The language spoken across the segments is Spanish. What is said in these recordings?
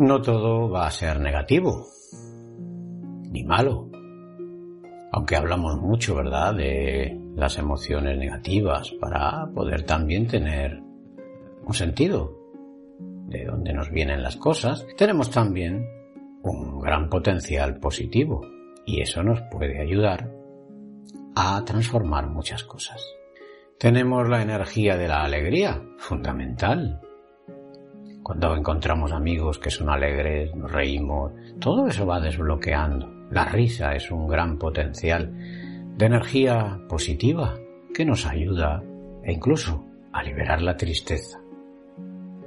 No todo va a ser negativo, ni malo. Aunque hablamos mucho, ¿verdad?, de las emociones negativas para poder también tener un sentido de dónde nos vienen las cosas, tenemos también un gran potencial positivo y eso nos puede ayudar a transformar muchas cosas. Tenemos la energía de la alegría, fundamental, cuando encontramos amigos que son alegres, nos reímos, todo eso va desbloqueando. La risa es un gran potencial de energía positiva que nos ayuda e incluso a liberar la tristeza.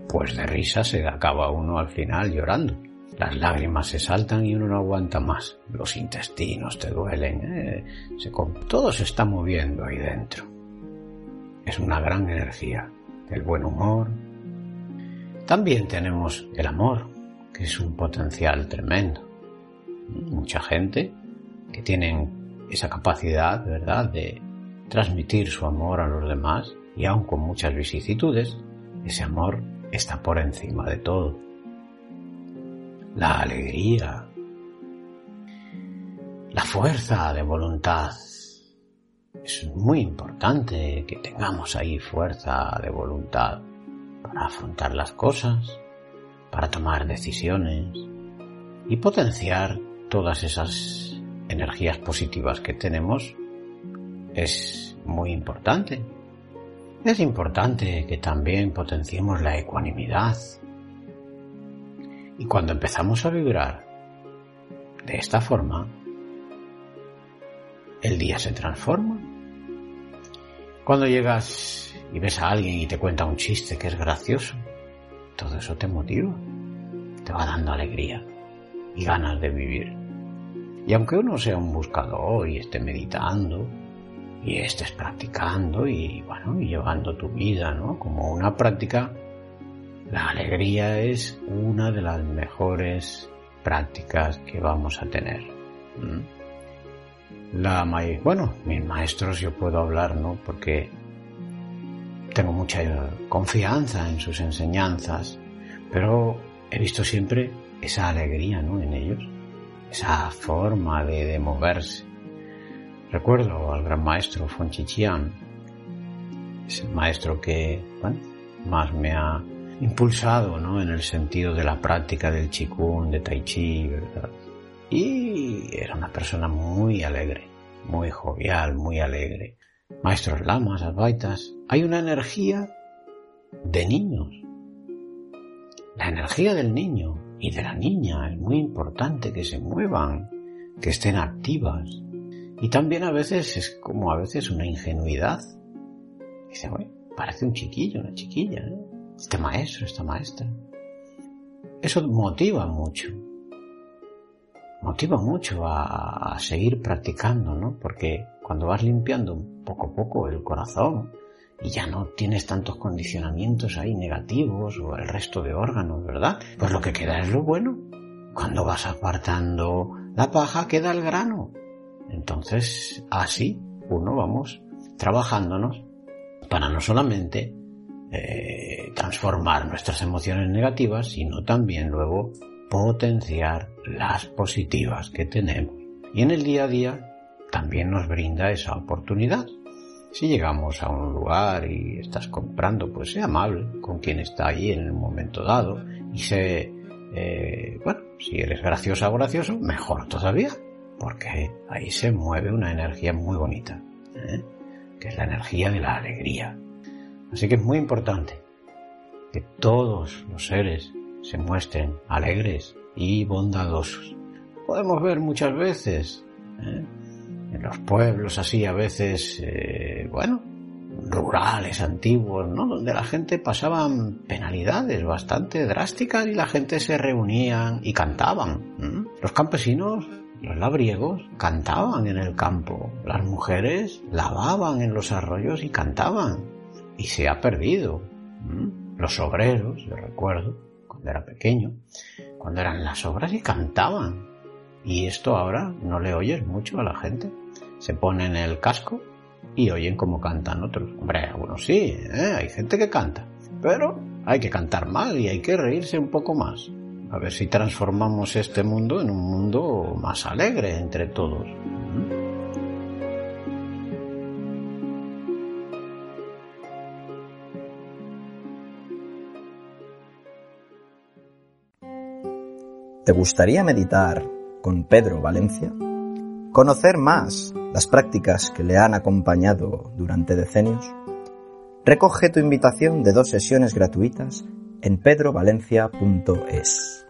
Pues de risa se acaba uno al final llorando. Las lágrimas se saltan y uno no aguanta más. Los intestinos te duelen. ¿eh? todo se está moviendo ahí dentro. Es una gran energía. El buen humor, también tenemos el amor, que es un potencial tremendo. Mucha gente que tienen esa capacidad, ¿verdad?, de transmitir su amor a los demás y aun con muchas vicisitudes, ese amor está por encima de todo. La alegría, la fuerza de voluntad. Es muy importante que tengamos ahí fuerza de voluntad para afrontar las cosas, para tomar decisiones y potenciar todas esas energías positivas que tenemos es muy importante. Es importante que también potenciemos la ecuanimidad. Y cuando empezamos a vibrar de esta forma, el día se transforma. Cuando llegas y ves a alguien y te cuenta un chiste que es gracioso, todo eso te motiva, te va dando alegría y ganas de vivir. Y aunque uno sea un buscador y esté meditando y estés practicando y bueno, y llevando tu vida, ¿no? Como una práctica, la alegría es una de las mejores prácticas que vamos a tener. La bueno, mis maestros yo puedo hablar, ¿no? Porque tengo mucha confianza en sus enseñanzas, pero he visto siempre esa alegría ¿no? en ellos, esa forma de, moverse. Recuerdo al gran maestro Fonchichian, es el maestro que más me ha impulsado ¿no? en el sentido de la práctica del Qigong, de Tai Chi, ¿verdad? Y era una persona muy alegre, muy jovial, muy alegre maestros lamas, advaitas, hay una energía de niños. La energía del niño y de la niña es muy importante que se muevan, que estén activas. Y también a veces es como a veces una ingenuidad. Dice, bueno, parece un chiquillo, una chiquilla, ¿eh? este maestro, esta maestra. Eso motiva mucho. Motiva mucho a, a seguir practicando, ¿no? Porque cuando vas limpiando poco a poco el corazón y ya no tienes tantos condicionamientos ahí negativos o el resto de órganos, ¿verdad? Pues lo que queda es lo bueno. Cuando vas apartando la paja queda el grano. Entonces, así uno vamos trabajándonos para no solamente eh, transformar nuestras emociones negativas, sino también luego potenciar las positivas que tenemos. Y en el día a día también nos brinda esa oportunidad. Si llegamos a un lugar y estás comprando, pues sea amable con quien está ahí en el momento dado y sé, eh, bueno, si eres graciosa o gracioso, mejor todavía, porque ahí se mueve una energía muy bonita, ¿eh? que es la energía de la alegría. Así que es muy importante que todos los seres se muestren alegres y bondadosos. Podemos ver muchas veces ¿eh? En los pueblos así a veces, eh, bueno, rurales antiguos, ¿no? Donde la gente pasaban penalidades bastante drásticas y la gente se reunían y cantaban. Los campesinos, los labriegos, cantaban en el campo. Las mujeres lavaban en los arroyos y cantaban. Y se ha perdido. Los obreros, yo recuerdo, cuando era pequeño, cuando eran las obras y cantaban. Y esto ahora no le oyes mucho a la gente. Se ponen el casco y oyen cómo cantan otros. Hombre, algunos sí, ¿eh? hay gente que canta, pero hay que cantar más y hay que reírse un poco más. A ver si transformamos este mundo en un mundo más alegre entre todos. ¿Te gustaría meditar con Pedro Valencia? ¿Conocer más las prácticas que le han acompañado durante decenios? Recoge tu invitación de dos sesiones gratuitas en pedrovalencia.es.